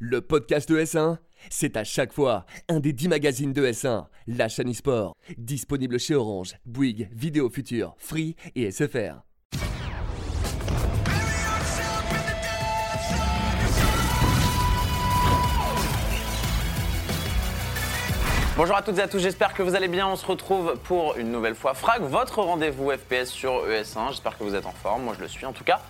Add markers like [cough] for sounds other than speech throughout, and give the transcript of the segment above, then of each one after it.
Le podcast de S1, c'est à chaque fois un des 10 magazines de S1, la chaîne e-sport, disponible chez Orange, Bouygues, Vidéo Future, Free et SFR. Bonjour à toutes et à tous, j'espère que vous allez bien. On se retrouve pour une nouvelle fois Frag, votre rendez-vous FPS sur ES1. J'espère que vous êtes en forme, moi je le suis en tout cas.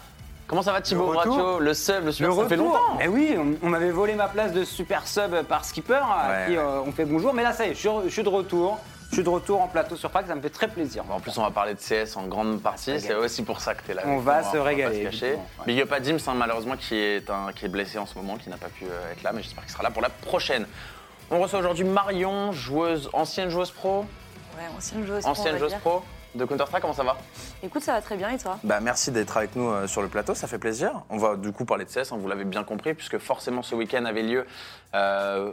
Comment ça va Thibaut Le retour. Le sub, le super, Le ça fait retour. longtemps Eh oui, on, on m'avait volé ma place de super sub par Skipper, à qui ouais. euh, on fait bonjour. Mais là, ça y est, je suis, je suis de retour. Je suis de retour en plateau sur Prague, ça me fait très plaisir. En plus, on va parler de CS en grande partie, régaler. c'est aussi pour ça que tu es là. On va nous, se pas régaler, se cacher. évidemment, ouais. Big up à Dims, hein, malheureusement, qui est, un, qui est blessé en ce moment, qui n'a pas pu euh, être là, mais j'espère qu'il sera là pour la prochaine. On reçoit aujourd'hui Marion, joueuse, ancienne joueuse pro, Ouais, ancienne joueuse pro. on ancienne joueuse dire. pro de Counter-Strike, comment ça va? Écoute, ça va très bien et toi? Bah, merci d'être avec nous euh, sur le plateau, ça fait plaisir. On va du coup parler de CS, hein, vous l'avez bien compris, puisque forcément ce week-end avait lieu. euh,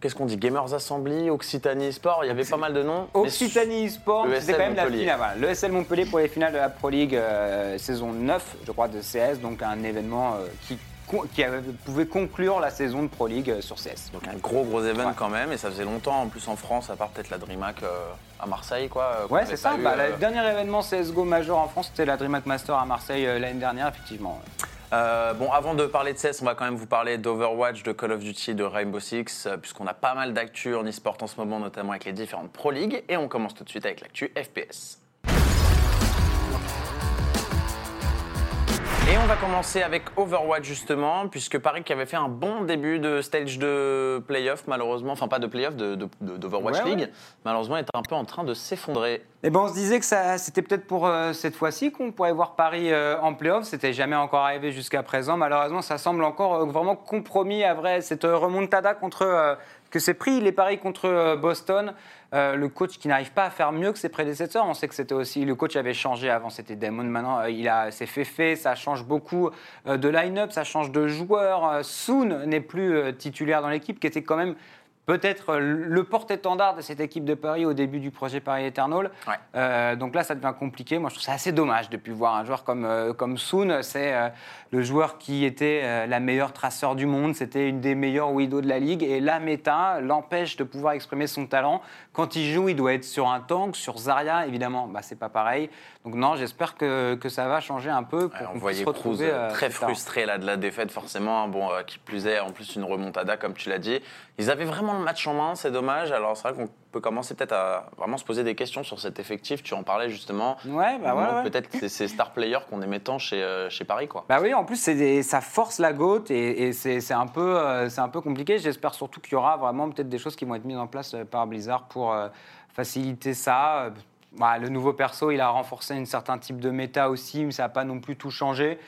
Qu'est-ce qu'on dit? Gamers Assembly, Occitanie Sport, il y avait pas mal de noms. Occitanie Sport, Le c'était SL quand même la Montpellier. finale. Voilà. Le SL Montpellier pour les finales de la Pro League euh, saison 9, je crois, de CS. Donc un événement euh, qui, qui pouvait conclure la saison de Pro League euh, sur CS. Donc un gros gros événement Ouais. quand même, et ça faisait longtemps en plus en France, à part peut-être la DreamHack euh, à Marseille quoi. euh, Ouais, c'est ça. eu, Bah, euh, Le dernier événement CSGO majeur en France, c'était la DreamHack Master à Marseille l'année dernière, effectivement. ouais. Euh, bon, avant de parler de CS, on va quand même vous parler d'Overwatch, de Call of Duty, de Rainbow Six, puisqu'on a pas mal d'actu en e-sport en ce moment, notamment avec les différentes Pro League, et on commence tout de suite avec l'actu FPS. Et on va commencer avec Overwatch justement, puisque Paris qui avait fait un bon début de stage de playoff, malheureusement, enfin pas de playoff, de, de- de- d'Overwatch ouais. League, malheureusement est un peu en train de s'effondrer. Eh ben, on se disait que c'était peut-être pour euh, cette fois-ci qu'on pourrait voir Paris euh, en playoff. C'était jamais encore arrivé jusqu'à présent. Malheureusement, ça semble encore euh, vraiment compromis à vrai. Cette remontada contre que c'est pris les paris contre euh, Boston. Euh, le coach qui n'arrive pas à faire mieux que ses prédécesseurs. On sait que c'était aussi le coach avait changé avant. C'était Damon. Maintenant, euh, il a fait fait. Ça change beaucoup de line-up. Ça change de joueur. Soon n'est plus titulaire dans l'équipe, qui était quand même peut-être euh, le porte-étendard de cette équipe de Paris au début du projet Paris Eternal. Ouais. Euh, donc là, ça devient compliqué. Moi, je trouve ça assez dommage de plus voir un joueur comme, euh, comme Soon. C'est euh, le joueur qui était la meilleure traceur du monde. C'était une des meilleures widows de la ligue. Et la méta l'empêche de pouvoir exprimer son talent. Quand il joue, il doit être sur un tank, sur Zarya. Évidemment, bah, c'est pas pareil. Donc non, j'espère que, que ça va changer un peu pour on voyait Cruz retrouver très frustré là, de la défaite, forcément. Bon, qui plus est, en plus, une remontada, comme tu l'as dit. Ils avaient vraiment match en main, c'est dommage. Alors, c'est vrai qu'on peut commencer peut-être à vraiment se poser des questions sur cet effectif. Tu en parlais justement. Ouais, bah ouais. Peut-être ces, star players qu'on aimait tant chez, euh, chez Paris, quoi. Bah oui, en plus, c'est des- ça force la goutte et, et c'est c'est un, peu, euh, c'est un peu compliqué. J'espère surtout qu'il y aura vraiment peut-être des choses qui vont être mises en place euh, par Blizzard pour euh, faciliter ça. Bah, le nouveau perso, il a renforcé un certain type de méta aussi, mais ça n'a pas non plus tout changé.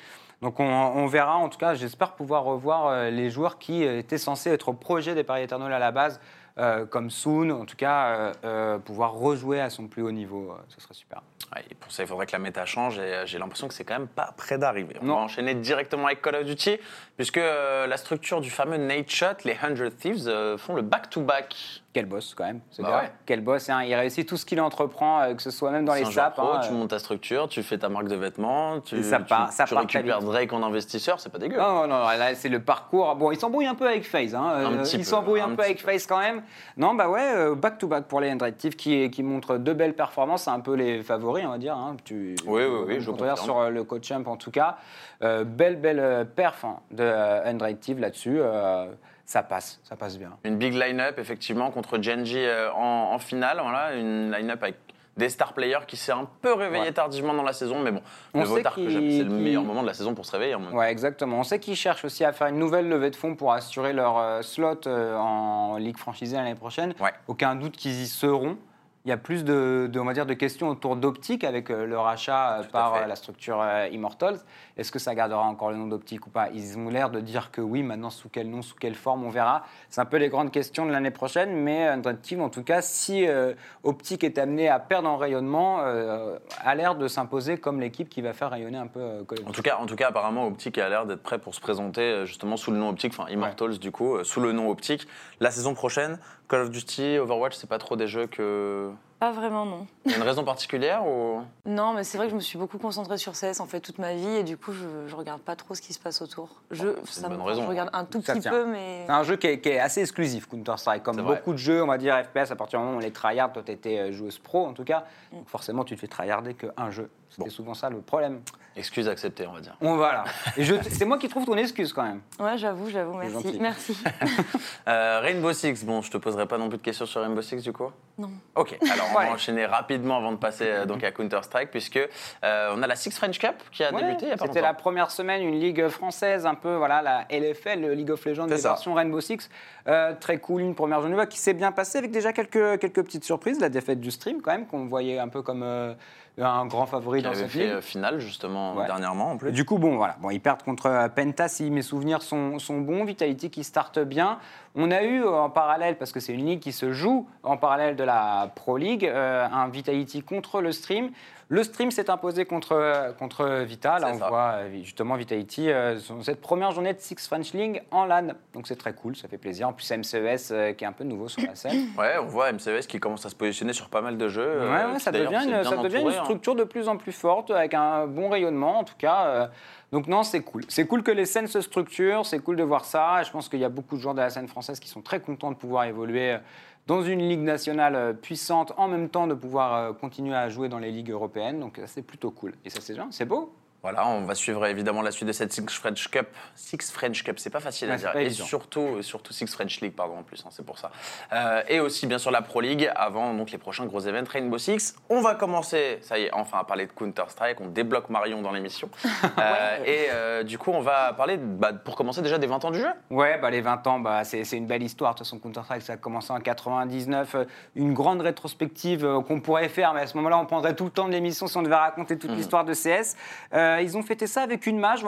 Donc on, on verra, en tout cas, j'espère pouvoir revoir euh, les joueurs qui euh, étaient censés être au projet des Paris Eternal à la base, euh, comme Soon, en tout cas, euh, euh, pouvoir rejouer à son plus haut niveau. ce serait super. Ouais, et pour ça, il faudrait que la méta change et j'ai l'impression que c'est quand même pas près d'arriver. On Non. va enchaîner directement avec Call of Duty, puisque la structure du fameux Nate Shot, les 100 Thieves, font le back-to-back. Quel boss quand même, ce Bah gars. ouais. Quel boss, hein. il réussit tout ce qu'il entreprend, euh, que ce soit même dans les pro, hein, tu euh. montes ta structure, tu fais ta marque de vêtements, tu, ça tu- part- ça tu part récupères. Drake en investisseur, c'est pas dégueu. Non, non, non, là c'est le parcours. Bon, il s'embrouille un peu avec FaZe. Hein. Un Euh, petit il peu, s'embrouille un, un peu avec. FaZe quand même. Non, bah ouais, euh, back-to-back pour les Interactive qui, qui montrent deux belles performances. C'est un peu les favoris, on va dire. Hein. Tu, Oui, oui, oui, je confirme. sur le coach champ en tout cas. Euh, belle, belle perf hein, de Undirective là-dessus. Ça passe, ça passe bien. Une big line-up, effectivement, contre Genji euh, en, en finale. Voilà, une line-up avec des star players qui s'est un peu réveillé Ouais. tardivement dans la saison, mais bon, On le sait vaut tard que. C'est le meilleur moment de la saison pour se réveiller. En même temps. Ouais, exactement. On sait qu'ils cherchent aussi à faire une nouvelle levée de fonds pour assurer leur euh, slot euh, en Ligue franchisée l'année prochaine. Ouais. Aucun doute qu'ils y seront. Il y a plus de, de, on va dire, de questions autour d'Optique avec leur achat Tout à par la structure Immortals. Est-ce que ça gardera encore le nom d'Optique ou pas? Ils ont l'air de dire que oui. Maintenant, sous quel nom, sous quelle forme, on verra. C'est un peu les grandes questions de l'année prochaine. Mais Interactive, en tout cas, si euh, Optique est amené à perdre en rayonnement, euh, a l'air de s'imposer comme l'équipe qui va faire rayonner un peu euh, Call of En Duty. tout, cas, en tout cas, apparemment, Optic a l'air d'être prêt pour se présenter euh, justement sous le nom Optic, enfin Immortals du coup, euh, sous le nom Optic. La saison prochaine, Call of Duty, Overwatch, c'est pas trop des jeux que Pas vraiment, non. Il y a une raison particulière ou? Non, mais c'est vrai que je me suis beaucoup concentrée sur CS en fait toute ma vie et du coup je, je regarde pas trop ce qui se passe autour. Je, c'est ça une me- bonne raison. je regarde un tout Ça petit tient. peu, mais C'est un jeu qui est, qui est assez exclusif, Counter-Strike. Comme C'est vrai. beaucoup de jeux, on va dire FPS, à partir du moment où on les tryhard, toi, tu étais joueuse pro en tout cas. Donc forcément, tu te fais tryharder qu'un jeu. C'était Bon. souvent ça le problème. excuse acceptée, on va dire. On [laughs] c'est moi qui trouve ton excuse quand même. ouais, j'avoue, j'avoue, merci, merci. [laughs] Euh, Rainbow Six, bon, je te poserai pas non plus de questions sur Rainbow Six du coup? Non. Ok, alors on Ouais. va enchaîner rapidement avant de passer euh, donc à Counter-Strike, puisque euh, on a la Six French Cup qui a Ouais, débuté il y a pas C'était la première semaine, une ligue française, un peu, voilà, la LFL, le League of Legends, versions Rainbow Six. Euh, très cool, une première journée qui s'est bien passée avec déjà quelques, quelques petites surprises. La défaite du stream, quand même, qu'on voyait un peu comme euh, un grand favori Qui dans cette fait ligue. euh, finale justement Ouais. dernièrement en plus. Du coup, bon, voilà. Bon, ils perdent contre Penta, si mes souvenirs sont, sont bons. Vitality qui starte bien. On a eu euh, en parallèle, parce que c'est une ligue qui se joue en parallèle de la Pro League, euh, un Vitality contre le Stream. Le Stream s'est imposé contre, contre Vita. Là, on ça. voit euh, justement Vitality, euh, cette première journée de Six French League en LAN. Donc c'est très cool, ça fait plaisir. En plus, MCES euh, qui est un peu nouveau sur la scène. Ouais, on voit MCES qui commence à se positionner sur pas mal de jeux. Ouais, ça devient, une, ça devient une hein. structure de plus en plus forte, avec un bon rayonnement en tout cas. Donc non, c'est cool. C'est cool que les scènes se structurent, c'est cool de voir ça. Je pense qu'il y a beaucoup de joueurs de la scène française qui sont très contents de pouvoir évoluer euh, dans une ligue nationale euh, puissante, en même temps de pouvoir euh, continuer à jouer dans les ligues européennes. Donc c'est plutôt cool. Et ça c'est bien, c'est beau. Voilà, on va suivre évidemment la suite de cette Six French Cup. Six French Cup, c'est pas facile à Ouais, dire. Et évident. surtout, surtout Six French League, pardon, en plus, hein, c'est pour ça. Euh, et aussi, bien sûr, la Pro League avant donc les prochains gros événements Rainbow Six. On va commencer, ça y est, enfin à parler de Counter-Strike. On débloque Marion dans l'émission. [laughs] Euh, et euh, du coup, on va parler, bah, pour commencer, déjà des 20 ans du jeu. Ouais, bah, les 20 ans, bah, c'est une belle histoire. De toute façon, Counter-Strike, ça a commencé en 99. euh, Une grande rétrospective qu'on pourrait faire, mais à ce moment-là, on prendrait tout le temps de l'émission si on devait raconter toute l'histoire de CS. Euh, ils ont fêté ça avec une mage.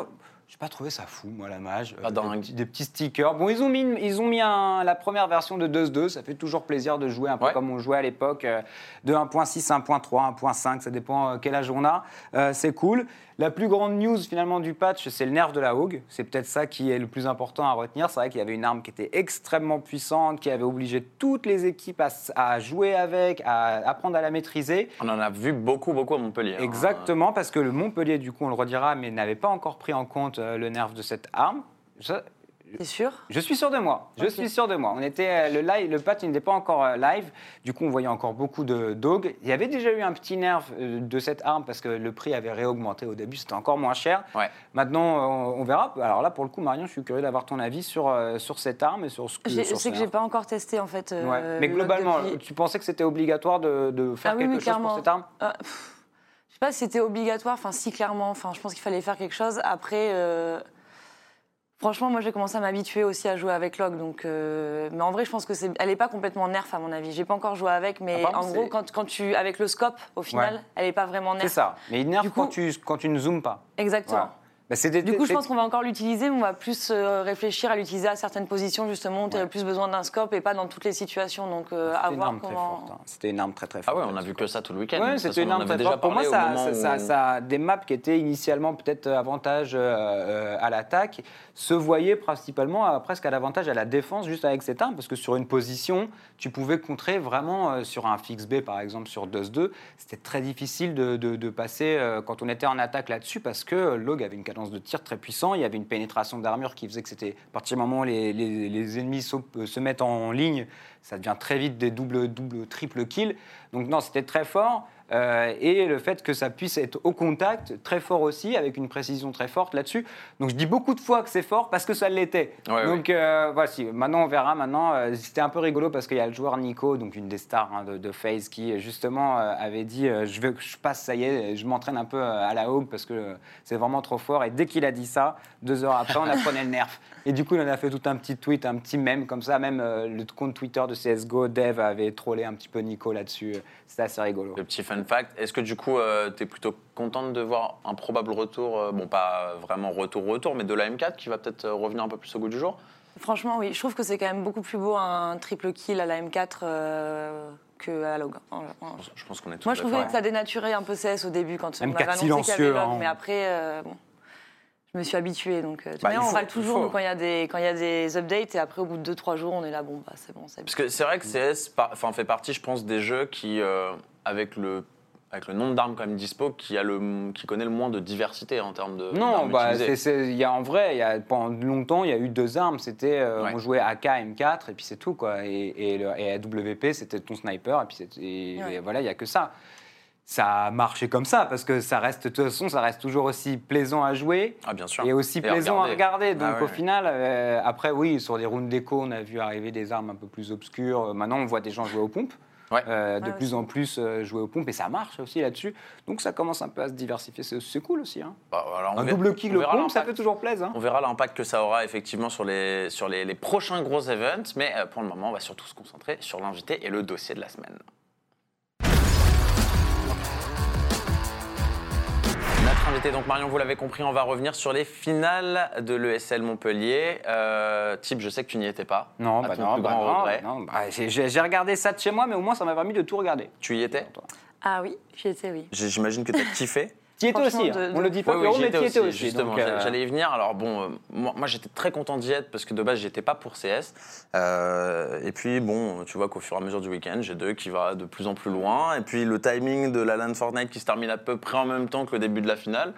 J'ai pas trouvé ça fou, moi, la mage. Pas des, dingue. petits, des petits stickers. Bon, ils ont mis, ils ont mis un- la première version de 2-2. Ça fait toujours plaisir de jouer un peu Ouais. comme on jouait à l'époque, euh, de 1.6, 1.3, 1.5. Ça dépend euh, quel âge on a. Euh, c'est cool. La plus grande news finalement du patch, c'est le nerf de la Hogue. C'est peut-être ça qui est le plus important à retenir. C'est vrai qu'il y avait une arme qui était extrêmement puissante, qui avait obligé toutes les équipes à, jouer avec, à apprendre à la maîtriser. On en a vu beaucoup, beaucoup à Montpellier. hein. Exactement, parce que le Montpellier, du coup, on le redira, mais n'avait pas encore pris en compte euh, le nerf de cette arme. Ça, T'es sûr? je suis sûr de moi. Je suis sûr de moi. On était euh, le live, le patch n'était pas encore euh, live. Du coup, on voyait encore beaucoup de dogs. Il y avait déjà eu un petit nerf euh, de cette arme parce que le prix avait réaugmenté au début. C'était encore moins cher. Ouais. Maintenant, on, verra. Alors là, pour le coup, Marion, je suis curieux d'avoir ton avis sur sur, cette arme et sur ce que. J'ai- sur Je ce sais que j'ai pas encore testé en fait. euh, Ouais. Mais le globalement, depuis- tu pensais que c'était obligatoire de, de faire Ah quelque oui, chose pour cette arme? Ah, je sais pas si c'était obligatoire, enfin si clairement, enfin je pense qu'il fallait faire quelque chose. Après, euh, franchement, moi j'ai commencé à m'habituer aussi à jouer avec Log, donc euh, mais en vrai je pense que c'est, elle est pas complètement nerf à mon avis. J'ai pas encore joué avec, mais Apparemment, en gros quand, quand tu avec le scope au final, Ouais. elle est pas vraiment nerf. C'est ça. Mais il nerf quand, tu, quand tu ne zoomes pas. Exactement. Voilà. Bah, c'est des- Du coup, je pense qu'on va encore l'utiliser, mais on va plus euh, réfléchir à l'utiliser à certaines positions, justement, où tu Ouais. aurais plus besoin d'un scope et pas dans toutes les situations. Donc, euh, à C'était une voir arme très comment. forte. hein. C'était une arme très très Ah forte. ouais, on a vu que ça tout le week-end. Ouais, c'était façon, une arme très forte. Pour moi, ça, où- des maps qui étaient initialement peut-être avantage euh, euh, à l'attaque, se voyaient principalement euh, presque à l'avantage à la défense juste avec cette arme, parce que sur une position, tu pouvais contrer vraiment euh, sur un fixe B par exemple sur 2-2, c'était très difficile de, de- de passer euh, quand on était en attaque là-dessus, parce que euh, Log avait une de tir très puissant, il y avait une pénétration d'armure qui faisait que c'était à partir du moment où les, ennemis se, euh, se mettent en ligne, ça devient très vite des doubles, doubles, triples kills. Donc non, c'était très fort. Euh, et le fait que ça puisse être au contact, très fort aussi, avec une précision très forte là-dessus. Donc je dis beaucoup de fois que c'est fort parce que ça l'était. Ouais, donc euh, voici, maintenant on verra. Maintenant, euh, c'était un peu rigolo parce qu'il y a le joueur Nico, donc une des stars hein, de, de FaZe, qui justement euh, avait dit je veux que je passe, ça y est, je m'entraîne un peu à la Hawk parce que c'est vraiment trop fort. Et dès qu'il a dit ça, deux heures après, on apprenait le nerf. Et du coup, on a fait tout un petit tweet, un petit mème comme ça. Même le compte Twitter de CSGO, Dev, avait trollé un petit peu Nico là-dessus. C'était assez rigolo. Le petit fun fact, est-ce que du coup, tu es plutôt contente de voir un probable retour, euh, bon pas vraiment retour-retour, mais de la M4 qui va peut-être euh, revenir un peu plus au goût du jour? Franchement, oui, je trouve que c'est quand même beaucoup plus beau un triple kill à la M4 euh, que à la Log. En- en- Je pense qu'on est tous Moi, je trouvais que ça dénaturait un peu CS au début quand on M4 avait annoncé qu'il y avait silencieux, Log, hein. mais après, euh, bon. Je me suis habituée. Donc, euh, Bah, manière, on râle toujours nous, quand il y, a des- quand il y a des updates et après, au bout de 2-3 jours, on est là, bon, bah, c'est bon, Parce que c'est vrai que CS enfin, fait partie, je pense, des jeux qui, euh, avec, le, avec le nombre d'armes quand même dispo, qui, a le, qui connaît le moins de diversité en termes de. Non, bah, il y a, en vrai, il y a, pendant longtemps, il y a eu deux armes. C'était, euh, Ouais. on jouait AK, M4, et puis c'est tout. Quoi. Et, et, le, et AWP, c'était ton sniper, et puis c'était- et, Ouais. et voilà, il n'y a que ça. Ça a marché comme ça, parce que ça reste, de toute façon, ça reste toujours aussi plaisant à jouer. Ah, bien sûr. Et aussi Et plaisant à regarder. regarder. Donc Ah ouais, au final, euh, après oui, sur des rounds d'écho, on a vu arriver des armes un peu plus obscures. Euh, Maintenant, on voit des gens jouer aux pompes. Ouais. Euh, de plus en plus euh, jouer aux pompes et ça marche aussi là-dessus. Donc ça commence un peu à se diversifier. C'est c'est cool aussi. hein. Bah, on Un verra- double au verra pompe, ça l'impact. fait toujours plaisir. hein. On verra l'impact que ça aura effectivement sur les, sur les, les prochains gros events, mais euh, pour le moment, on va surtout se concentrer sur l'invité et le dossier de la semaine. Notre invité, donc Marion, vous l'avez compris, on va revenir sur les finales de l'ESL Montpellier. Euh, Type, je sais que tu n'y étais pas. Non, à bah ton non, plus bah grand non, regret. bah non. Bah, j'ai- regardé ça de chez moi, mais au moins ça m'a permis de tout regarder. Tu y étais? Ah oui, j'y étais, oui. J'imagine que tu as kiffé. [laughs] Tu y étais Franchement, aussi, de- hein. de- on le dit pas, Oui, oui, mais y étais aussi, aussi. justement. euh, J'allais y venir. Alors bon, euh, moi, moi, j'étais très content d'y être parce que de base j'étais pas pour CS. Euh, et puis bon, tu vois qu'au fur et à mesure du week-end, j'ai deux qui va de plus en plus loin. Et puis le timing de la LAN Fortnite qui se termine à peu près en même temps que le début de la finale.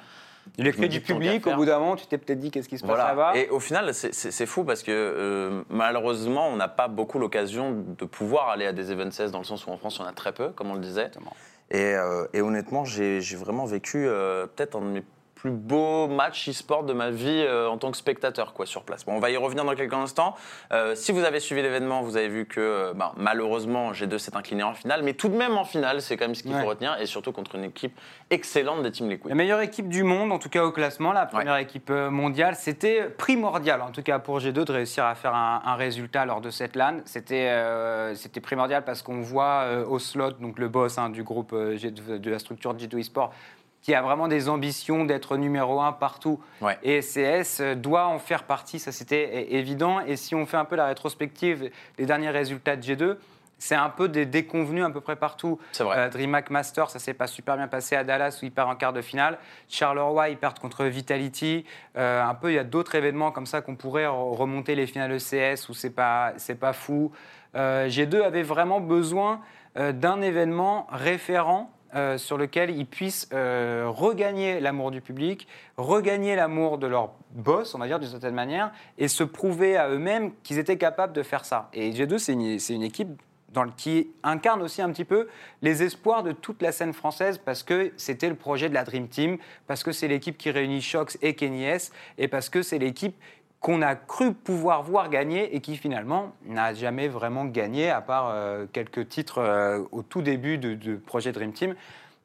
Il est du public, au bout d'un moment, tu t'es peut-être dit qu'est-ce qui se passe Voilà. là-bas. Et au final, c'est- fou parce que euh, malheureusement, on n'a pas beaucoup l'occasion de pouvoir aller à des events CS dans le sens où en France, on en a très peu, comme on le disait. Exactement. Et, euh, et honnêtement, j'ai vraiment vécu euh, peut-être un de mes plus beaux matchs e-sport de ma vie euh, en tant que spectateur quoi, sur place. Bon, on va y revenir dans quelques instants. Euh, si vous avez suivi l'événement, vous avez vu que euh, bah, malheureusement G2 s'est incliné en finale, mais tout de même en finale, c'est quand même ce qu'il Ouais. faut retenir, et surtout contre une équipe excellente des Team Liquid. La meilleure équipe du monde, en tout cas au classement, la première équipe mondiale, c'était primordial, en tout cas pour G2, de réussir à faire un, un résultat lors de cette LAN. C'était euh, primordial parce qu'on voit au slot, donc le boss hein, du groupe G2 de la structure G2 eSport, qui a vraiment des ambitions d'être numéro un partout. Ouais. Et CS euh, doit en faire partie, ça c'était évident. Et si on fait un peu la rétrospective des derniers résultats de G2, c'est un peu des déconvenus à peu près partout. Vrai. Euh, DreamHack Master, ça s'est pas super bien passé à Dallas où il perd en quart de finale. Charleroi, ils perdent contre Vitality. Euh, un peu, il y a d'autres événements comme ça qu'on pourrait re- remonter les finales ECS où c'est pas, c'est pas fou. Euh, G2 avait vraiment besoin d'un événement référent euh, sur lequel ils puissent euh, regagner l'amour du public, regagner l'amour de leur boss, on va dire d'une certaine manière, et se prouver à eux-mêmes qu'ils étaient capables de faire ça. Et G2, c'est une, équipe qui incarne aussi un petit peu les espoirs de toute la scène française parce que c'était le projet de la Dream Team, parce que c'est l'équipe qui réunit Shox et Kenny S, et parce que c'est l'équipe qu'on a cru pouvoir voir gagner et qui finalement n'a jamais vraiment gagné à part euh, quelques titres euh, au tout début du projet Dream Team.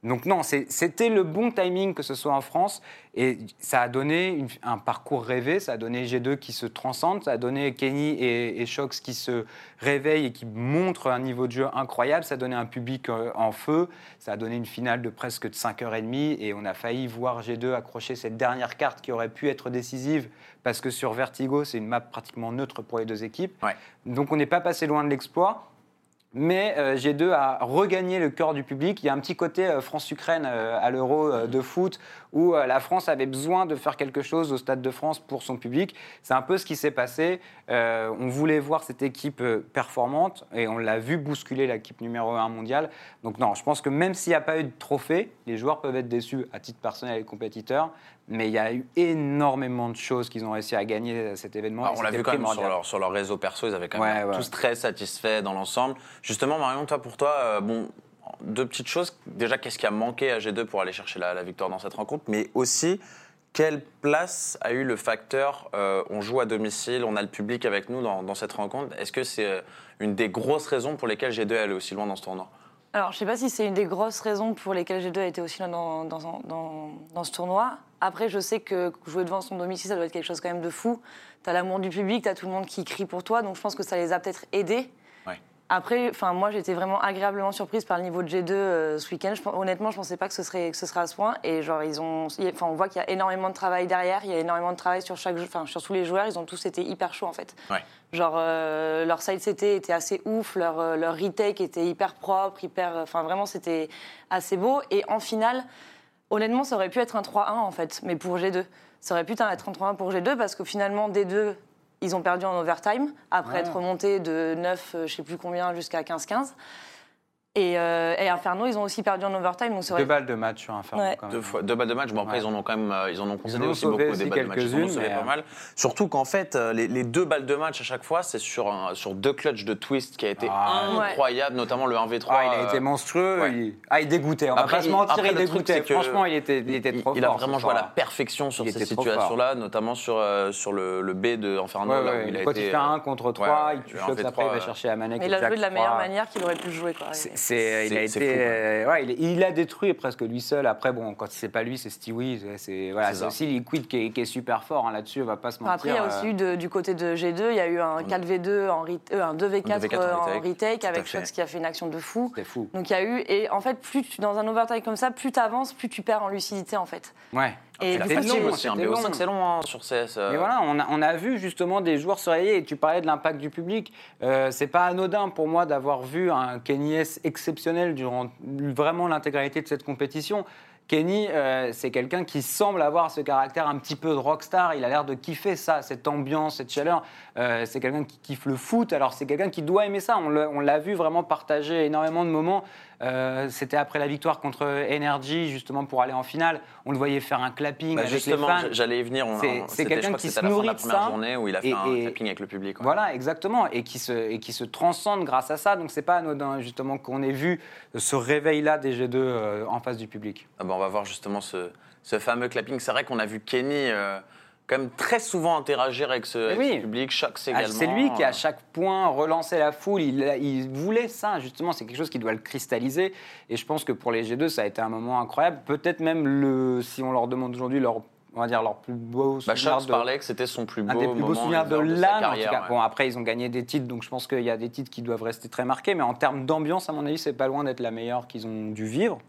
Donc non, c'était le bon timing que ce soit en France et ça a donné une- un parcours rêvé, ça a donné G2 qui se transcende, ça a donné Kenny et, et Shox qui se réveillent et qui montrent un niveau de jeu incroyable, ça a donné un public euh, en feu, ça a donné une finale de presque de 5h30 et on a failli voir G2 accrocher cette dernière carte qui aurait pu être décisive parce que sur Vertigo, c'est une map pratiquement neutre pour les deux équipes. Ouais. Donc on n'est pas passé loin de l'exploit. Mais euh, G2 a regagné le cœur du public. Il y a un petit côté euh, France-Ukraine euh, à l'Euro euh, de foot où la France avait besoin de faire quelque chose au Stade de France pour son public. C'est un peu ce qui s'est passé. On voulait voir cette équipe performante et on l'a vu bousculer l'équipe numéro 1 mondiale. Donc non, je pense que même s'il n'y a pas eu de trophée, les joueurs peuvent être déçus à titre personnel et compétiteur. Mais il y a eu énormément de choses qu'ils ont réussi à gagner à cet événement. Ah, on l'a vu quand même sur leur, sur leur réseau perso, ils avaient quand même Ouais, ouais. tous très satisfaits dans l'ensemble. Justement, Marion, toi, pour toi, euh, bon, deux petites choses. Déjà, qu'est-ce qui a manqué à G2 pour aller chercher la, la victoire dans cette rencontre? Mais aussi, quelle place a eu le facteur euh, on joue à domicile, on a le public avec nous dans, dans cette rencontre? Est-ce que c'est euh, une des grosses raisons pour lesquelles G2 est allé aussi loin dans ce tournoi? Alors, je sais pas si c'est une des grosses raisons pour lesquelles G2 a été aussi dans, dans, dans, dans ce tournoi. Après, je sais que jouer devant son domicile, ça doit être quelque chose quand même de fou. Tu as l'amour du public, tu as tout le monde qui crie pour toi, donc je pense que ça les a peut-être aidés. Ouais. Après, enfin, moi, j'étais vraiment agréablement surprise par le niveau de G2 euh, ce week-end. Je honnêtement, je pensais pas que ce serait, que ce serait à ce point. Et genre, ils ont, enfin, on voit qu'il y a énormément de travail derrière. Il y a énormément de travail sur chaque, enfin, sur tous les joueurs. Ils ont tous été hyper chauds en fait. Ouais. Genre, euh, leur side CT était assez ouf, leur, euh, leur retake était hyper propre, hyper. Enfin, vraiment, c'était assez beau. Et en finale, honnêtement, ça aurait pu être un 3-1 en fait, mais pour G2. Ça aurait pu être 33 pour G2 parce que finalement, D2, ils ont perdu en overtime après Ouais. être remontés de 9, euh, je sais plus combien, jusqu'à 15-15. Et, euh, et Inferno, ils ont aussi perdu en overtime. Donc Deux balles de match sur Inferno Ouais. quand même. Deux, fois, deux balles de match. Bon, après, Ouais. ils en ont quand même euh, ils en ont concédé en ont aussi beaucoup des aussi balles de match. Ils en ont quelques-unes, sauvé mais, pas euh, mal. Surtout qu'en fait, les, les deux balles de match à chaque fois, c'est sur, un- sur deux clutches de twist qui a été Ah, ouais. incroyable, notamment le 1v3. Ah, il a été monstrueux. ouais. Il... Ah, il dégoûtait. On Après, va pas se il- mentir, après, il le truc, dégoûtait. c'est que Franchement, il était, il était il, trop il a fort. vraiment joué à la perfection sur ces situations-là, notamment sur, sur le, le B de Inferno. Quand il fait euh, un contre 3, ouais, il tue le Shox 1v3, après, il va chercher la manette. Il a joué de la meilleure 3. manière qu'il aurait pu jouer. C'est- c'est- il a C'est- été, c'est fou, euh, ouais, il, il a détruit presque lui seul. Après, bon, quand c'est pas lui, c'est Stewie. C'est- C'est voilà, C'est c'est aussi Liquid qui est, qui est super fort hein, là-dessus. On va pas se mentir. après, il y a euh, aussi eu de- du côté de G2, il y a eu un 4v2, en euh, un 2v4, Un 2v4 euh, en en retake, avec. Shox qui a fait une action de fou. C'était fou. Donc il y a eu, et en fait, plus tu- dans un overtime comme ça, plus tu avances, plus tu perds en lucidité en fait. Ouais. Et coup, fatigue long, aussi, un c'était BO5 long. c'est long hein, sur CS. euh, Mais voilà, on a, on a vu justement des joueurs se réveiller et tu parlais de l'impact du public. Euh, c'est pas anodin pour moi d'avoir vu un Kenny S exceptionnel durant vraiment l'intégralité de cette compétition. Kenny, euh, c'est quelqu'un qui semble avoir ce caractère un petit peu de rockstar. Il a l'air de kiffer ça, cette ambiance, cette chaleur. Euh, c'est quelqu'un qui kiffe le foot. Alors c'est quelqu'un qui doit aimer ça. On l'a vu vraiment partager énormément de moments. Euh, C'était après la victoire contre Energy, justement pour aller en finale. On le voyait faire un clapping bah, avec justement, les fans. j'allais y venir. C'est- quelqu'un qui se fin de nourrit la première ça. journée où il a fait Et- un et- clapping avec le public. ouais. Voilà, exactement, et qui se, et qui se transcende grâce à ça. Donc c'est pas anodin justement qu'on ait vu ce réveil-là des G2 euh, en face du public. Ah bah, on va voir justement ce, ce fameux clapping. C'est vrai qu'on a vu Kenny euh, quand même très souvent interagir avec ce, avec oui. ce public. Shox Ah, également. c'est lui qui euh, à chaque point relançait la foule. Il, il voulait ça justement. C'est quelque chose qui doit le cristalliser. Et je pense que pour les G2, ça a été un moment incroyable. Peut-être même le, si on leur demande aujourd'hui leur, on va dire leur plus beau Bah, souvenir Shox de- parlait que c'était son plus beau un des plus beaux souvenirs de sa l'âme. en tout carrière, cas. ouais. Bon, après, ils ont gagné des titres, donc je pense qu'il y a des titres qui doivent rester très marqués. Mais en termes d'ambiance, à mon avis, c'est pas loin d'être la meilleure qu'ils ont dû vivre.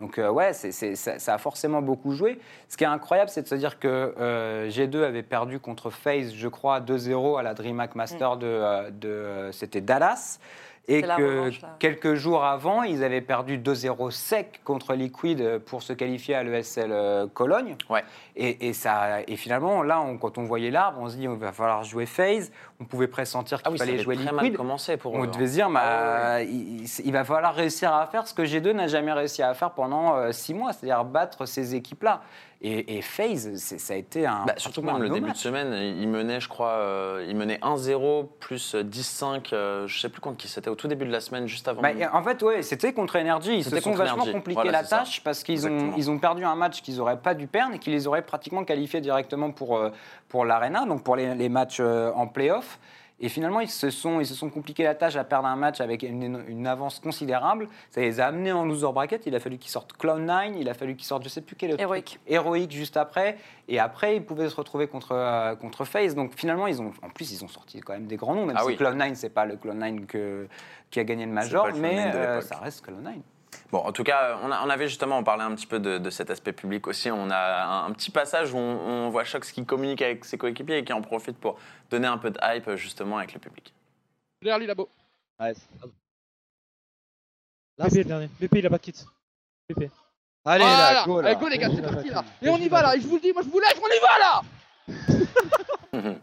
Donc euh, ouais, ça, ça a forcément beaucoup joué. Ce qui est incroyable, c'est de se dire que euh, G2 avait perdu contre FaZe, je crois, 2-0 à la DreamHack Master de, euh, de c'était Dallas. Et que revanche, quelques jours avant, ils avaient perdu 2-0 sec contre Liquid pour se qualifier à l'ESL euh, Cologne. Ouais. Et, et ça, et finalement, là, on- quand on voyait l'arbre, on se dit, il va falloir jouer FaZe. On pouvait pressentir qu'il Ah oui, ça fallait jouer très mal Liquid. commencé pour On eux. devait se dire, bah, il, il- il va falloir réussir à faire ce que G2 n'a jamais réussi à faire pendant euh, six mois, c'est-à-dire battre ces équipes-là. Et, et FaZe, ça a été un. Bah, surtout même le début de semaine, il menait, je crois, euh, il menait 1-0 plus 10-5, euh, je sais plus contre qui c'était, au tout début de la semaine, juste avant. Bah, en fait, ouais, c'était contre Energy. Ils se sont vachement compliqué Voilà, la ça. tâche parce qu'ils ont, ils ont perdu un match qu'ils n'auraient pas dû perdre et qui les aurait pratiquement qualifiés directement pour, euh, pour l'Arena, donc pour les, les matchs euh, en play-off. Et finalement, ils se, sont, ils se sont compliqué la tâche à perdre un match avec une, une avance considérable. Ça les a amenés en loser bracket. Il a fallu qu'ils sortent Cloud9, il a fallu qu'ils sortent, je sais plus quel autre Heroic. truc, Heroic juste après. Et après, ils pouvaient se retrouver contre, euh, contre FaZe. Donc finalement, ils ont, en plus, ils ont sorti quand même des grands noms, même Ah si oui. Cloud9, c'est pas le Cloud9 que, qui a gagné le Major, le mais Cloud9 de euh, ça reste Cloud9. Bon, en tout cas, on, a- on avait justement, on parlait un petit peu de, de cet aspect public aussi. On a un, un petit passage où on, on voit Shox qui communique avec ses coéquipiers et qui en profite pour donner un peu de hype justement avec le public. Derrière lui là-bas. Ouais, c'est- Là, BP le dernier. BP il a pas de kit. BP. Allez, Voilà. là, go, là. Allez, go les gars, c'est parti là. Et on y va là. Et je vous le dis, moi je vous lève, on y va là. [laughs]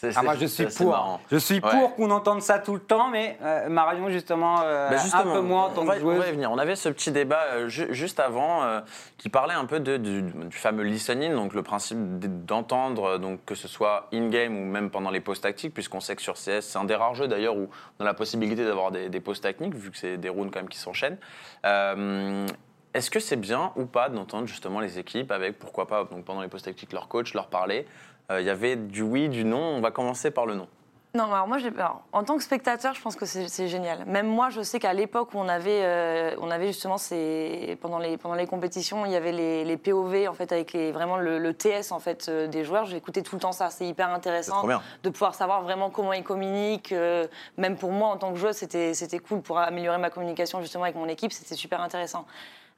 C'est- Ah, moi, je suis pour. marrant. Je suis Ouais. pour qu'on entende ça tout le temps, mais euh, Marion, justement, euh, Bah, un peu moins en on tant va, que on va y venir. On avait ce petit débat euh, ju- juste avant euh, qui parlait un peu de- du, du fameux listening, donc le principe d'entendre, euh, donc que ce soit in-game ou même pendant les pauses tactiques, puisqu'on sait que sur CS, c'est un des rares jeux d'ailleurs où on a la possibilité d'avoir des, des pauses techniques, vu que c'est des rounds quand même qui s'enchaînent. Est-ce que c'est bien ou pas d'entendre justement les équipes avec, pourquoi pas, donc pendant les pauses tactiques, leur coach leur parler Il y avait du oui, du non. On va commencer par le non. Non, alors moi, alors, en tant que spectateur, je pense que c'est génial. Même moi, je sais qu'à l'époque où on avait, euh, on avait justement ces, pendant les pendant les compétitions, il y avait les, les POV en fait avec les vraiment le, le TS en fait euh, des joueurs. J'écoutais tout le temps ça. C'est hyper intéressant de pouvoir savoir vraiment comment ils communiquent. euh, même pour moi, en tant que joueuse, c'était c'était cool pour améliorer ma communication justement avec mon équipe. C'était super intéressant.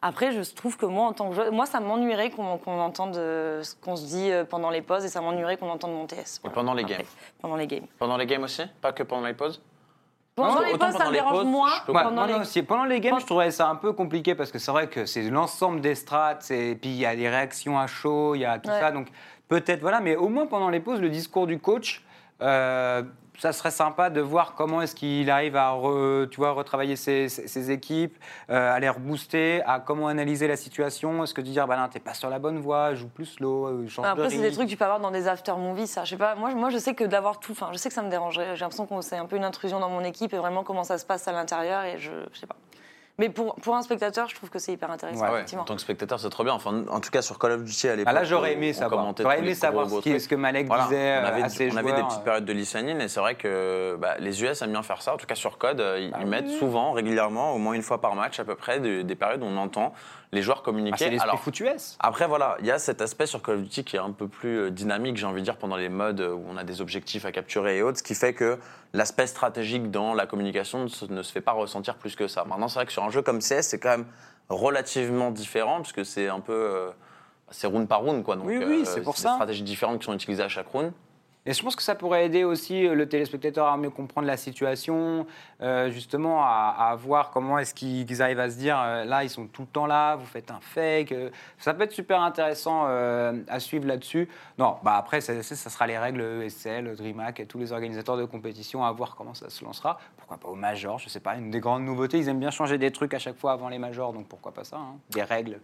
Après, je trouve que moi, en tant que moi, ça m'ennuierait qu'on qu'on entende euh, ce qu'on se dit euh, pendant les pauses et ça m'ennuierait qu'on entende mon TS. Et pendant les Après, games Pendant les games. Pendant les games aussi? Pas que pendant les pauses? Pendant Non, les autant pauses, ça pendant me les dérange moins. je peux Ouais, pendant moi, les- aussi. Pendant les games, Pendant- je trouvais ça un peu compliqué parce que c'est vrai que c'est l'ensemble des strats, et puis il y a des réactions à chaud, il y a tout Ouais. ça, donc peut-être, voilà, mais au moins pendant les pauses, le discours du coach, euh, ça serait sympa de voir comment est-ce qu'il arrive à re- tu vois, retravailler ses, ses- ses équipes, euh, à les rebooster, à comment analyser la situation. Est-ce que de dire, bah non, t'es pas sur la bonne voie, joue plus slow, euh, change de Après, c'est des trucs que tu peux avoir dans des after movies, ça. Je sais pas. Moi, je- moi, je sais que d'avoir tout. Enfin, je sais que ça me dérangerait. J'ai l'impression que c'est un peu une intrusion dans mon équipe et vraiment comment ça se passe à l'intérieur. Et je, je sais pas. Mais pour, pour un spectateur, je trouve que c'est hyper intéressant, Ouais, effectivement. en tant que spectateur, c'est trop bien. Enfin, en tout cas, sur Call of Duty à l'époque. Ah là, j'aurais aimé on savoir. commentait J'aurais aimé savoir ce, qui- ce que Malek Voilà, disait on euh, avait, à ses on avait des petites périodes de listening et c'est vrai que bah, les US aiment bien faire ça. En tout cas, sur Code, euh, ils, Bah ils mettent oui. souvent, régulièrement, au moins une fois par match à peu près, des, des périodes où on entend les joueurs Ah, communiquer. c'est l'esprit Alors, foot US. après, voilà, il y a cet aspect sur Call of Duty qui est un peu plus euh, dynamique, j'ai envie de dire, pendant les modes où on a des objectifs à capturer et autres, ce qui fait que l'aspect stratégique dans la communication ne se, ne se fait pas ressentir plus que ça. Maintenant, c'est vrai que sur un jeu comme CS, c'est quand même relativement différent, puisque c'est un peu. euh, c'est round par round, quoi. Donc, Oui, oui, euh, c'est pour des ça. stratégies différentes qui sont utilisées à chaque round. Et je pense que ça pourrait aider aussi euh, le téléspectateur à mieux comprendre la situation, euh, justement à, voir comment est-ce qu'ils arrivent à se dire euh, là ils sont tout le temps là, vous faites un fake. ça peut être super intéressant à suivre là-dessus. Non, bah après ça, sera les règles ESL, DreamHack et tous les organisateurs de compétition à voir comment ça se lancera. Pourquoi pas au major, je sais pas, une des grandes nouveautés. Ils aiment bien changer des trucs à chaque fois avant les majors, donc pourquoi pas ça, hein, des règles.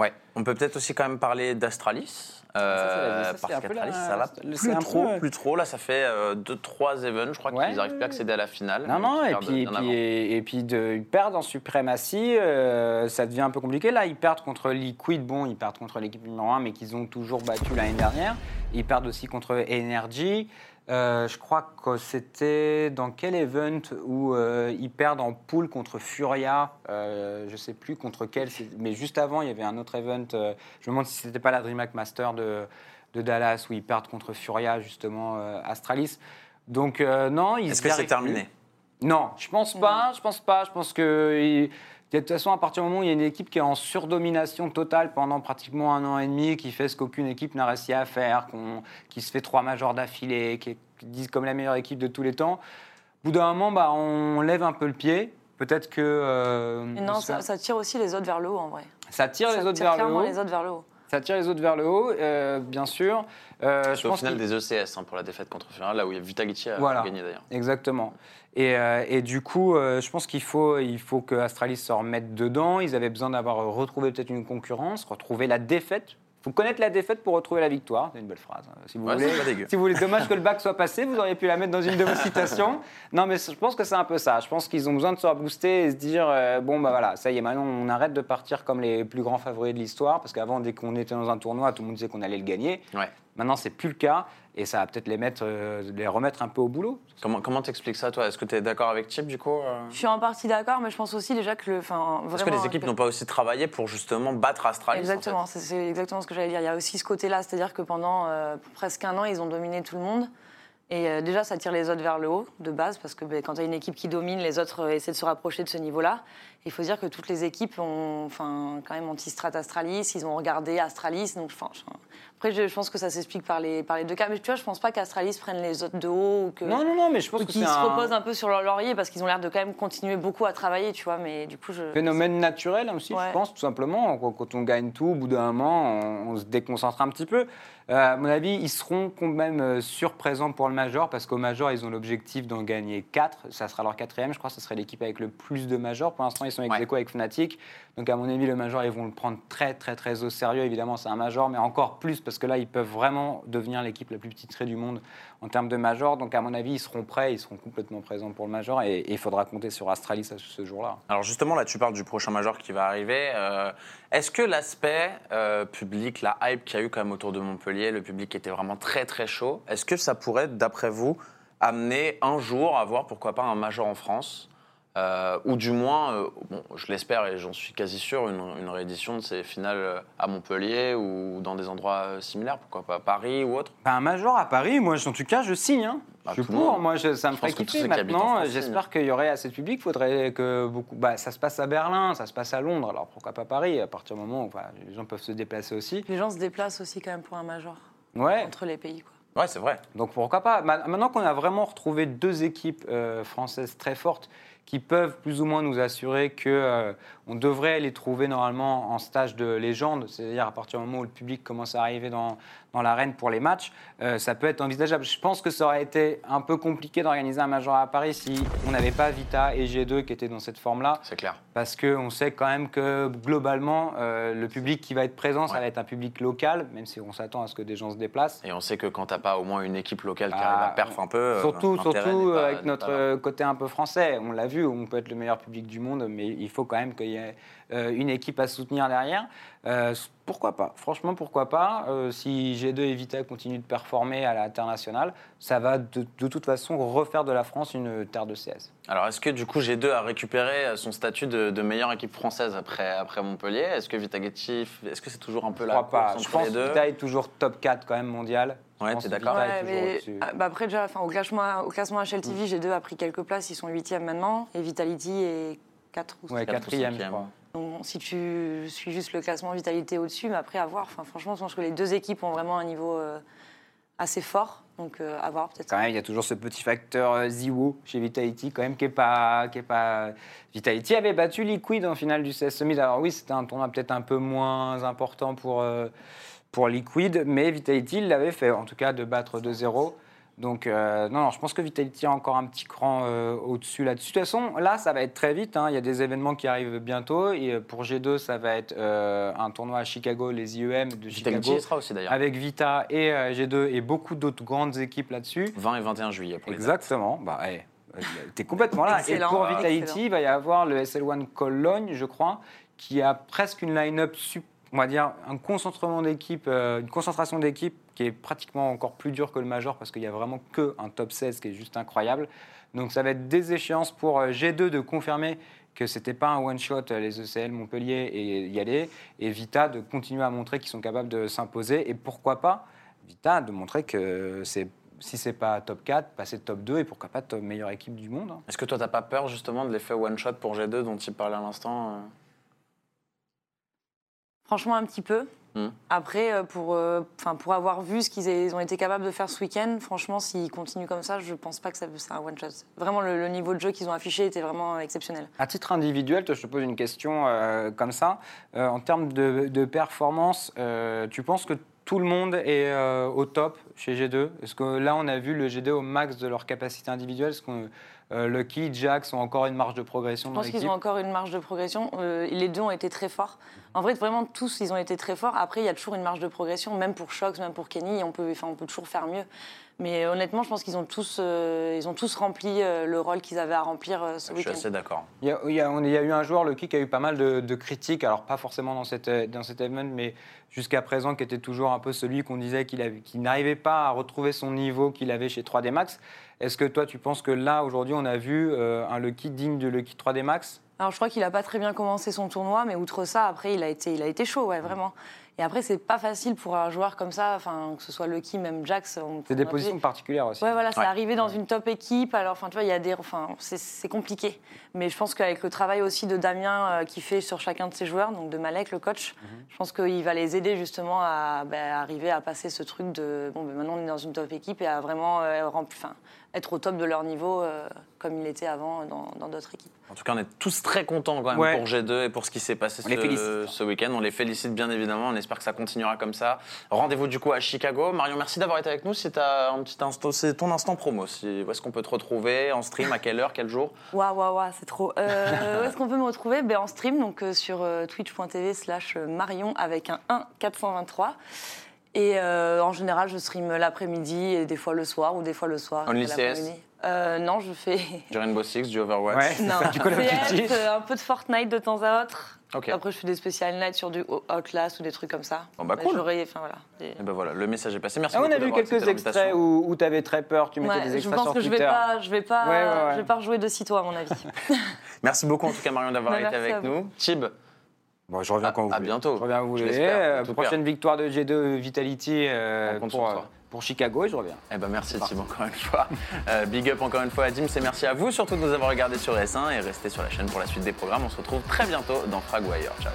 Ouais. On peut peut-être aussi quand même parler d'Astralis. Ça, la- euh, ça, parce qu'Astralis, ça va plus trop, peu- plus trop. Là, ça fait 2-3 events, je crois Ouais, qu'ils n'arrivent plus à accéder à la finale. Non, non, et puis, et bien puis, avant. et, et puis de, ils perdent en suprématie, euh, ça devient un peu compliqué. Là, ils perdent contre Liquid, bon, ils perdent contre l'équipe numéro 1, mais qu'ils ont toujours battu l'année dernière. Ils perdent aussi contre Energy. Euh, je crois que c'était dans quel event où euh, ils perdent en poule contre Furia, euh, je sais plus contre quel, mais juste avant, il y avait un autre event, je me demande si c'était pas la DreamHack Master de, de Dallas, où ils perdent contre Furia, justement, Astralis. Donc, non, ils Est-ce que c'est terminé? Non, je pense pas. Je pense pas. Je pense que de toute façon, à partir du moment où il y a une équipe qui est en surdomination totale pendant pratiquement un an et demi, qui fait ce qu'aucune équipe n'a réussi à faire, qui se fait trois majors d'affilée, qui est disent comme la meilleure équipe de tous les temps, au bout d'un moment, bah, on lève un peu le pied. Peut-être que euh, non, ça, tire aussi les autres vers le haut, en vrai. ça tire ça les autres tire vers le haut. les autres vers le haut. Ça tire les autres vers le haut, euh, bien sûr. Euh, je au pense final des ECS hein, pour la défaite contre Furia, là où il y a Voilà. gagné d'ailleurs. Exactement. Et, euh, et du coup, euh, je pense qu'il faut, il faut que Astralis se remette dedans. Ils avaient besoin d'avoir retrouvé peut-être une concurrence, retrouver la défaite. Il faut connaître la défaite pour retrouver la victoire. C'est une belle phrase. hein, Si vous Ouais, voulez. c'est pas dégueu. Si vous voulez, dommage que le bac soit passé, vous auriez pu la mettre dans une de vos citations. Non, mais je pense que c'est un peu ça. Je pense qu'ils ont besoin de se rebooster et se dire euh, bon, bah voilà, ça y est, maintenant on arrête de partir comme les plus grands favoris de l'histoire. Parce qu'avant, dès qu'on était dans un tournoi, tout le monde disait qu'on allait le gagner. Ouais. Maintenant, c'est plus le cas. Et ça va peut-être les, mettre, euh, les remettre un peu au boulot. Comment comment t'expliques ça, toi? Est-ce que tu es d'accord avec Chip, du coup euh? Je suis en partie d'accord, mais je pense aussi déjà que le. Est-ce que les équipes que- n'ont pas aussi travaillé pour justement battre Astralis en fait Exactement, c'est- c'est exactement ce que j'allais dire. Il y a aussi ce côté-là, c'est-à-dire que pendant euh, presque un an, ils ont dominé tout le monde. Et euh, déjà, ça tire les autres vers le haut, de base, parce que ben, quand tu as une équipe qui domine, les autres euh, essaient de se rapprocher de ce niveau-là. Il faut dire que toutes les équipes ont enfin, quand même anti-strat Astralis, ils ont regardé Astralis. Donc, après, je, je pense que ça s'explique par les, par les deux cas. Mais tu vois, je pense pas qu'Astralis prenne les autres de haut ou que. Non, non, non, mais je pense qu'ils se un reposent un peu sur leur laurier parce qu'ils ont l'air de quand même continuer beaucoup à travailler, tu vois. Mais du coup, je. phénomène naturel aussi, Ouais. je pense, tout simplement. Quand quand on gagne tout, au bout d'un moment, on, on se déconcentre un petit peu. Euh, à mon avis, ils seront quand même euh, surprésents pour le Major, parce qu'au Major, ils ont l'objectif d'en gagner 4. Ça sera leur quatrième, je crois. Ce serait l'équipe avec le plus de Majors. Pour l'instant, ils sont ex Ouais. avec Fnatic. Donc, à mon avis, le Major, ils vont le prendre très, très, très au sérieux. Évidemment, c'est un Major, mais encore plus, parce que là, ils peuvent vraiment devenir l'équipe la plus titrée du monde en termes de Major. Donc, à mon avis, ils seront prêts, ils seront complètement présents pour le Major. Et il faudra compter sur Astralis ce- ce jour-là. Alors justement, là, tu parles du prochain major qui va arriver. Euh, Est-ce que l'aspect euh, public, la hype qu'il y a eu quand même autour de Montpellier, le public était vraiment très très chaud, est-ce que ça pourrait, d'après vous, amener un jour à voir pourquoi pas un major en France? Euh, ou du moins, euh, bon, je l'espère et j'en suis quasi sûr, une, une réédition de ces finales euh, à Montpellier ou dans des endroits euh, similaires, pourquoi pas Paris ou autre Bah, un major à Paris, moi en tout cas je signe. Hein. Bah, je suis pour, moi je- ça me ferait kiffer. Maintenant, j'espère qu'il y aurait assez de public. Il faudrait que beaucoup. Bah, ça se passe à Berlin, ça se passe à Londres, alors pourquoi pas Paris À partir du moment où les gens peuvent se déplacer aussi. Les gens se déplacent aussi quand même pour un major Ouais. entre les pays, quoi. Ouais, c'est vrai. Donc pourquoi pas Ma- Maintenant qu'on a vraiment retrouvé deux équipes euh, françaises très fortes qui peuvent plus ou moins nous assurer que euh, on devrait les trouver normalement en stage de légende, c'est-à-dire à partir du moment où le public commence à arriver dans, dans l'arène pour les matchs, euh, ça peut être envisageable. Je pense que ça aurait été un peu compliqué d'organiser un major à Paris si on n'avait pas Vita et G2 qui étaient dans cette forme-là C'est clair. parce qu'on sait quand même que globalement, euh, le public qui va être présent, ça va être un public local, même si on s'attend à ce que des gens se déplacent. Et on sait que quand t'as pas au moins une équipe locale qui Ah, arrive à perf un peu. euh, Surtout, surtout pas- avec notre côté un peu français. On l'a vu, on peut être le meilleur public du monde, mais il faut quand même qu'il y ait une équipe à soutenir derrière. Euh, pourquoi pas? Franchement, pourquoi pas? Euh, Si G2 et Vita continuent de performer à l'international, ça va de, de toute façon refaire de la France une terre de CS. Alors, est-ce que du coup G2 a récupéré son statut de, de meilleure équipe française après, après Montpellier? Est-ce que Vitageti, est-ce que c'est toujours un peu Je la crois pas. course Je pense les que Vita est toujours top 4 quand même mondial. Ouais, t'es d'accord? Vita Ouais, ah, bah après déjà, enfin, au classement, au classement HLTV, G2 a pris quelques places, ils sont 8e maintenant, et Vitality est 4 ou Ouais, quatre ou quatrième, je cinquième. crois. Donc, si tu suis juste le classement Vitalité au-dessus, mais après, à voir. Enfin, franchement, je pense que les deux équipes ont vraiment un niveau euh, assez fort. Donc, euh, à voir peut-être. Quand même, il y a toujours ce petit facteur euh, Ziwo chez Vitality, quand même, qui est pas, pas. Vitality avait battu Liquid en finale du CS Summit. Alors oui, c'était un tournoi peut-être un peu moins important pour, euh, pour Liquid, mais Vitality l'avait fait, en tout cas, de battre 2-0. Donc, euh, non, non, je pense que Vitality a encore un petit cran euh, au-dessus là-dessus. De toute façon, là, ça va être très vite. hein. Il y a des événements qui arrivent bientôt. Et euh, pour G2, ça va être euh, un tournoi à Chicago, les IEM de Vitality Chicago, sera aussi d'ailleurs. avec Vita et euh, G2 et beaucoup d'autres grandes équipes là-dessus. 20 et 21 juillet pour les dates. Exactement. Bah, hey, t'es complètement là. Excellent, et pour excellent. Vitality, il va y avoir le SL1 Cologne, je crois, qui a presque une line-up, sup- on va dire, un concentrement d'équipe, euh, une concentration d'équipe qui est pratiquement encore plus dure que le Major parce qu'il y a vraiment que un top 16 qui est juste incroyable. Donc ça va être des échéances pour euh, G2 de confirmer que c'était pas un one-shot, euh, les ECL Montpellier et y aller, et Vita de continuer à montrer qu'ils sont capables de s'imposer, et pourquoi pas Vita de montrer que c'est si c'est pas top 4, passer top 2 et pourquoi pas top meilleure équipe du monde. hein. Est-ce que toi, t'as pas peur justement de l'effet one-shot pour G2 dont il parlait à l'instant Franchement, un petit peu. Hmm. Après, euh, pour, euh, enfin, pour avoir vu ce qu'ils ont été capables de faire ce week-end, franchement, s'ils continuent comme ça, je pense pas que ça c'est un one-shot. Vraiment, le, le niveau de jeu qu'ils ont affiché était vraiment exceptionnel. À titre individuel, toi, je te pose une question euh, comme ça. Euh, en termes de, de performance, euh, tu penses que tout le monde est euh, au top chez G2 Est-ce que là, on a vu le G2 au max de leur capacité individuelle? Est-ce Lucky, Jax ont encore une marge de progression Je pense qu'ils ont encore une marge de progression. Euh, les deux ont été très forts. En vrai, vraiment, tous, ils ont été très forts. Après, il y a toujours une marge de progression, même pour Shox, même pour Kenny. On peut, enfin, on peut toujours faire mieux. Mais euh, honnêtement, je pense qu'ils ont, tous, euh, ils ont tous rempli euh, le rôle qu'ils avaient à remplir euh, ce Je suis week-end. assez d'accord. Il y, a, il y a- on- il y a eu un joueur, Lucky, qui a eu pas mal de, de critiques, alors pas forcément dans, cette, dans cet event, mais jusqu'à présent, qui était toujours un peu celui qu'on disait qu'il n'arrivait pas à retrouver son niveau qu'il avait chez 3D Max. Est-ce que toi, tu penses que là, aujourd'hui, on a vu euh, un Lucky digne de Lucky 3D Max? Alors, je crois qu'il n'a pas très bien commencé son tournoi, mais outre ça, après, il a été, il a été chaud, ouais, vraiment. Et après, c'est pas facile pour un joueur comme ça, enfin, que ce soit Lucky, même Jax. C'est des positions particulières aussi. Ouais, voilà, c'est Ouais. arrivé dans une top équipe. Alors, enfin, tu vois, il y a des, enfin, c'est- compliqué. Mais je pense qu'avec le travail aussi de Damien euh, qui fait sur chacun de ses joueurs, donc de Malek, le coach, je pense qu'il va les aider justement à ben, arriver à passer ce truc de bon, ben, maintenant on est dans une top équipe et à vraiment euh, rempli- enfin, être au top de leur niveau euh, comme il était avant dans d'autres équipes. En tout cas, on est tous très contents quand même Ouais. pour G2 et pour ce qui s'est passé On les ce, week-end. On les félicite bien évidemment. On espère que ça continuera comme ça. Rendez-vous du coup à Chicago. Marion, merci d'avoir été avec nous. C'est instant, ton instant promo. Si- Où est-ce qu'on peut te retrouver en stream À quelle heure Quel jour? Waouh, waouh, waouh, c'est trop. Euh, [laughs] où est-ce qu'on peut me retrouver? Ben, En stream, donc euh, sur euh, twitch.tv slash Marion avec un 1 423. Et euh, en général, je stream l'après-midi et des fois le soir ou des fois le soir. Only et l'après-midi. Euh, Non, je fais. Du Rainbow Six, du Overwatch Ouais. Non, Du Call of Duty. CS, un peu de Fortnite de temps à autre. Ok. Après, je fais des spécial nights sur du Outlast ou des trucs comme ça. Bon, bah, cool. j'aurais- Enfin, voilà. Et ben voilà, le message est passé. Merci Ah, on a vu quelques extraits l'invitation. où, tu avais très peur, tu mettais Ouais, des je extraits pense sur que je vais Twitter. pas, je vais pas, Ouais, ouais, ouais. je vais pas rejouer de sitôt à mon avis. [laughs] Merci beaucoup en tout cas Marion d'avoir Bah, été avec nous. Tib, Bon, je reviens À- quand vous à voulez. bientôt. Je reviens quand vous voulez. J'espère, Euh, prochaine victoire de G2 Vitality euh, pour, euh, pour Chicago et je reviens. eh ben merci Tib encore une fois. Big up encore une fois à Dim, c'est merci à vous surtout de nous avoir regardés sur S1 et restez sur la chaîne pour la suite des programmes. On se retrouve très bientôt dans Fragwire. Ciao.